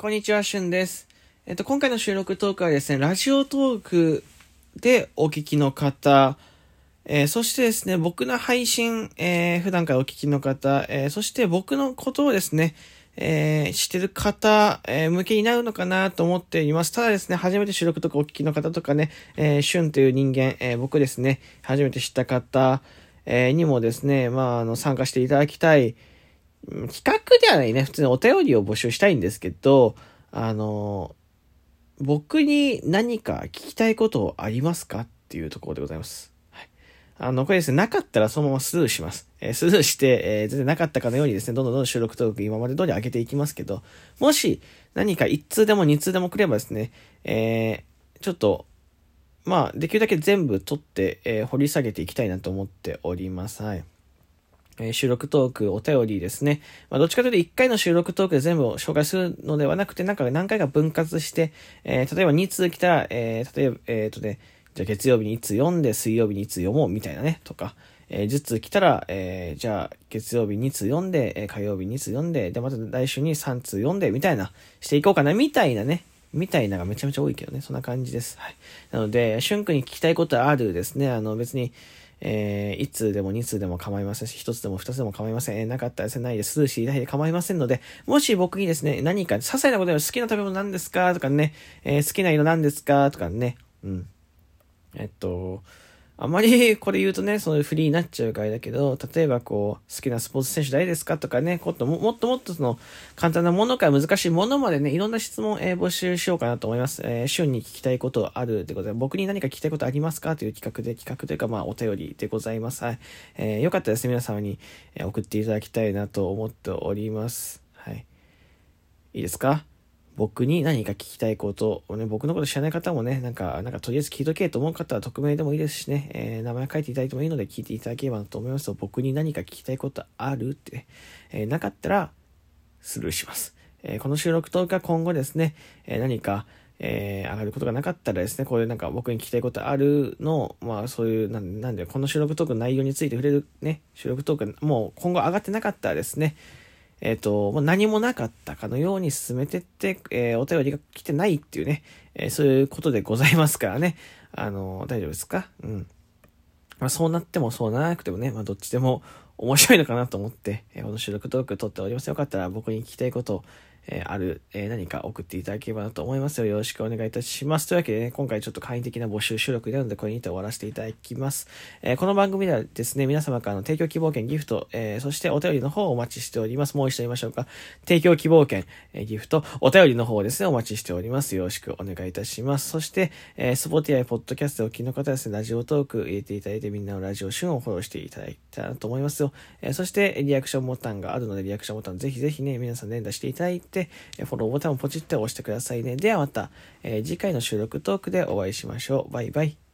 こんにちは、しゅんです。えっと、今回の収録トークはですね、ラジオトークでお聞きの方、えー、そしてですね、僕の配信、えー、普段からお聞きの方、えー、そして僕のことをですね、え知ってる方、え向けになるのかなと思っています。ただですね、初めて収録とかお聞きの方とかね、えー、シュンという人間、え僕ですね、初めて知った方、えにもですね、まあ、あの、参加していただきたい、企画ではないね。普通にお便りを募集したいんですけど、あの、僕に何か聞きたいことありますかっていうところでございます。はい。あの、これですね、なかったらそのままスルーします。えー、スルーして、えー、全然なかったかのようにですね、どんどんどんどん収録トーク今まで通り上げていきますけど、もし何か1通でも2通でも来ればですね、えー、ちょっと、まあ、できるだけ全部取って、え、掘り下げていきたいなと思っております。はい。え収録トーク、お便りですね。まあ、どっちかというと1回の収録トークで全部を紹介するのではなくて、なんか何回か分割して、えー、例えば2通来たら、えー、例えば、えっ、ー、とね、じゃあ月曜日にいつ読んで、水曜日にいつ読もうみたいなね、とか、えー、10通来たら、えー、じゃあ月曜日2通読んで、え、火曜日2通読んで、で、また来週に3通読んで、みたいな、していこうかな、みたいなね、みたいながめちゃめちゃ多いけどね、そんな感じです。はい。なので、しゅんくんに聞きたいことあるですね、あの別に、えー、1通でも2通でも構いませんし、1つでも2つでも構いません。えー、なかったらせないで、スーシーないで構いませんので、もし僕にですね、何か、些細なことでも好きな食べ物何ですか？とかね、えー、好きな色何ですか？とかね、うん。えっと、あまりこれ言うとね、そういうフリーになっちゃうからだけど、例えばこう、好きなスポーツ選手誰ですかとかね、もっともっともっとその、簡単なものから難しいものまでね、いろんな質問、えー、募集しようかなと思います。えー、旬に聞きたいことあるってことで、僕に何か聞きたいことありますかという企画で、企画というか、まあ、お便りでございます。はい。えー、よかったですね、皆様に、え送っていただきたいなと思っております。はい。いいですか？僕に何か聞きたいことをね、僕のこと知らない方もね、なんか、なんかとりあえず聞いとけと思う方は匿名でもいいですしね、えー、名前書いていただいてもいいので聞いていただければと思いますと、僕に何か聞きたいことあるって、ね、えー、なかったら、スルーします。えー、この収録10日今後ですね、え何か、えー、上がることがなかったらですね、こういうなんか僕に聞きたいことあるの、まあそういう、なんなんで、この収録トークの内容について触れるね、収録トーク、もう今後上がってなかったらですね、えっ、ー、と、もう何もなかったかのように進めてって、えー、お便りが来てないっていうね、えー、そういうことでございますからね。あの、大丈夫ですか？うん。まあそうなってもそうならなくてもね、まあどっちでも面白いのかなと思って、えこの収録トーク撮っております。よかったら僕に聞きたいことを、えー、ある、えー、何か送っていただければなと思いますよ。よろしくお願いいたします。というわけでね、今回ちょっと簡易的な募集収録になるので、これにて終わらせていただきます。えー、この番組ではですね、皆様からの提供希望券、ギフト、えそしてお便りの方をお待ちしております。もう一度言いましょうか。提供希望券、えギフト、お便りの方ですね、お待ちしております。よろしくお願いいたします。そして、えー、スポティアイポッドキャストでお聞きの方ですね、ラジオトーク入れていただいて、みんなのラジオ旬をフォローしていただいたらと思いますよ。えそして、リアクションボタンがあるので、リアクションボタンぜひぜひね、皆さん連打していただいて、フォローボタンをポチって押してくださいね。ではまた、えー、次回の収録トークでお会いしましょう。バイバイ。